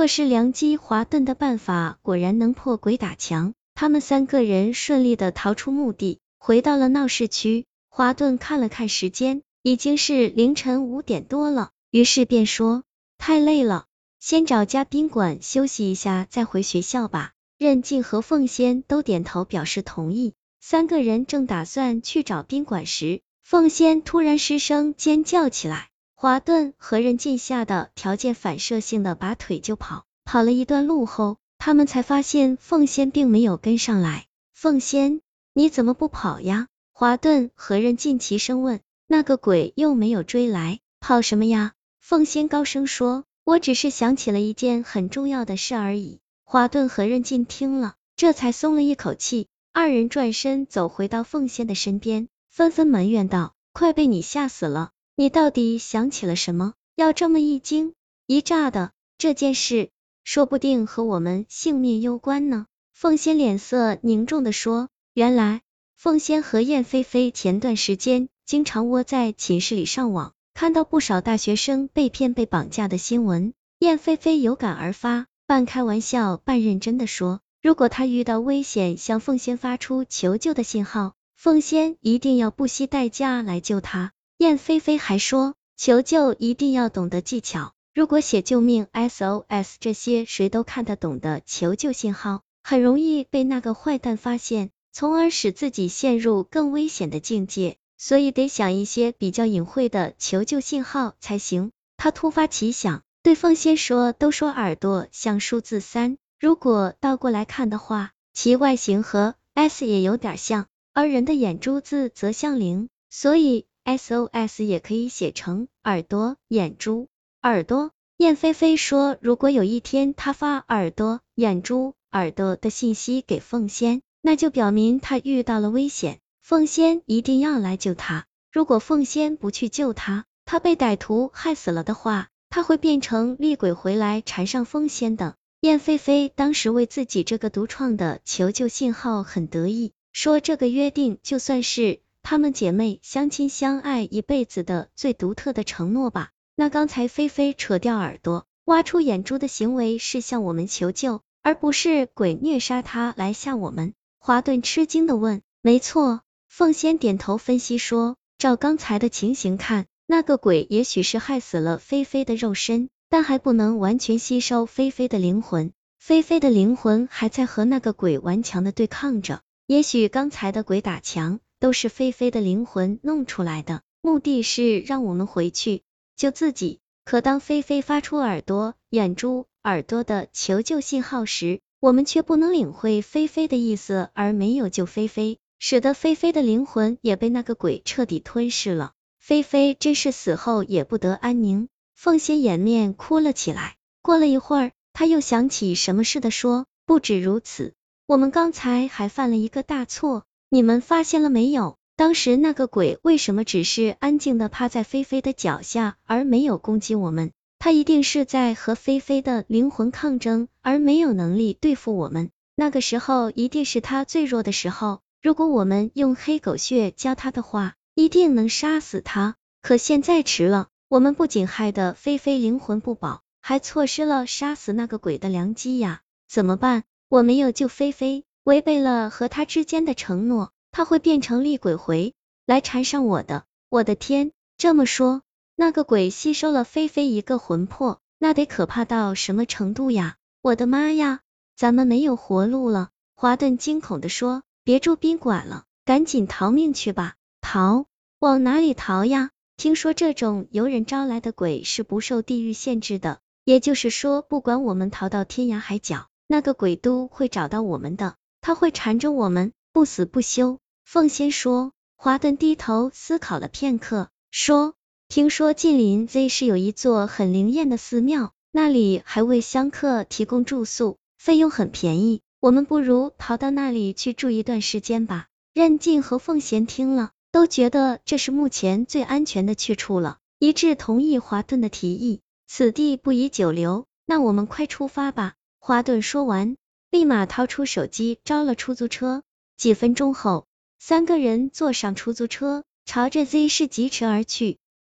错失良机，华顿的办法果然能破鬼打墙。他们三个人顺利的逃出墓地，回到了闹市区。华顿看了看时间，已经是凌晨五点多了，于是便说：“太累了，先找家宾馆休息一下，再回学校吧。”任静和凤仙都点头表示同意。三个人正打算去找宾馆时，凤仙突然失声尖叫起来。华顿和任静吓得条件反射性的拔腿就跑，跑了一段路后，他们才发现凤仙并没有跟上来。凤仙，你怎么不跑呀？华顿和任静齐声问，那个鬼又没有追来，跑什么呀？凤仙高声说，我只是想起了一件很重要的事而已。华顿和任静听了，这才松了一口气。二人转身走回到凤仙的身边，纷纷埋怨道：“快被你吓死了！你到底想起了什么？要这么一惊一乍的？这件事说不定和我们性命攸关呢。”凤仙脸色凝重的说：“原来……”凤仙和燕飞飞前段时间经常窝在寝室里上网，看到不少大学生被骗、被绑架的新闻。燕飞飞有感而发，半开玩笑半认真的说：“如果他遇到危险，向凤仙发出求救的信号，凤仙一定要不惜代价来救他。”燕飞飞还说：“求救一定要懂得技巧，如果写救命 SOS 这些谁都看得懂的求救信号，很容易被那个坏蛋发现。”从而使自己陷入更危险的境界，所以得想一些比较隐晦的求救信号才行。他突发奇想，对凤仙说：“都说耳朵像数字三，如果倒过来看的话，其外形和 S 也有点像，而人的眼珠子则像零，所以 SOS 也可以写成耳朵、眼珠、耳朵。”燕飞飞说：“如果有一天他发耳朵、眼珠、耳朵的信息给凤仙。”那就表明他遇到了危险，凤仙一定要来救他。如果凤仙不去救他，他被歹徒害死了的话，他会变成厉鬼回来缠上凤仙的。燕飞飞当时为自己这个独创的求救信号很得意，说这个约定就算是她们姐妹相亲相爱一辈子的最独特的承诺吧。那刚才菲菲扯掉耳朵、挖出眼珠的行为是向我们求救，而不是鬼虐杀他来吓我们。华顿吃惊的问：“没错。”凤仙点头分析说：“照刚才的情形看，那个鬼也许是害死了菲菲的肉身，但还不能完全吸收菲菲的灵魂。菲菲的灵魂还在和那个鬼顽强的对抗着。也许刚才的鬼打墙都是菲菲的灵魂弄出来的，目的是让我们回去救自己。可当菲菲发出耳朵、眼珠、耳朵的求救信号时，”我们却不能领会菲菲的意思，而没有救菲菲，使得菲菲的灵魂也被那个鬼彻底吞噬了。菲菲真是死后也不得安宁。凤仙掩面哭了起来。过了一会儿，他又想起什么似的说：“不止如此，我们刚才还犯了一个大错，你们发现了没有？当时那个鬼为什么只是安静的趴在菲菲的脚下，而没有攻击我们？”他一定是在和菲菲的灵魂抗争，而没有能力对付我们。那个时候一定是他最弱的时候，如果我们用黑狗血教他的话，一定能杀死他。可现在迟了，我们不仅害得菲菲灵魂不保，还错失了杀死那个鬼的良机呀！怎么办？我没有救菲菲，违背了和他之间的承诺，他会变成厉鬼回来缠上我的。我的天，这么说。那个鬼吸收了菲菲一个魂魄，那得可怕到什么程度呀！我的妈呀，咱们没有活路了！华顿惊恐的说：“别住宾馆了，赶紧逃命去吧！”逃？往哪里逃呀？听说这种由人招来的鬼是不受地域限制的，也就是说，不管我们逃到天涯海角，那个鬼都会找到我们的，他会缠着我们，不死不休。凤仙说。华顿低头思考了片刻，说。听说近邻 Z 市有一座很灵验的寺庙，那里还为香客提供住宿，费用很便宜。我们不如逃到那里去住一段时间吧。任静和凤贤听了，都觉得这是目前最安全的去处了，一致同意华顿的提议。此地不宜久留，那我们快出发吧。华顿说完，立马掏出手机招了出租车。几分钟后，三个人坐上出租车，朝着 Z 市疾驰而去。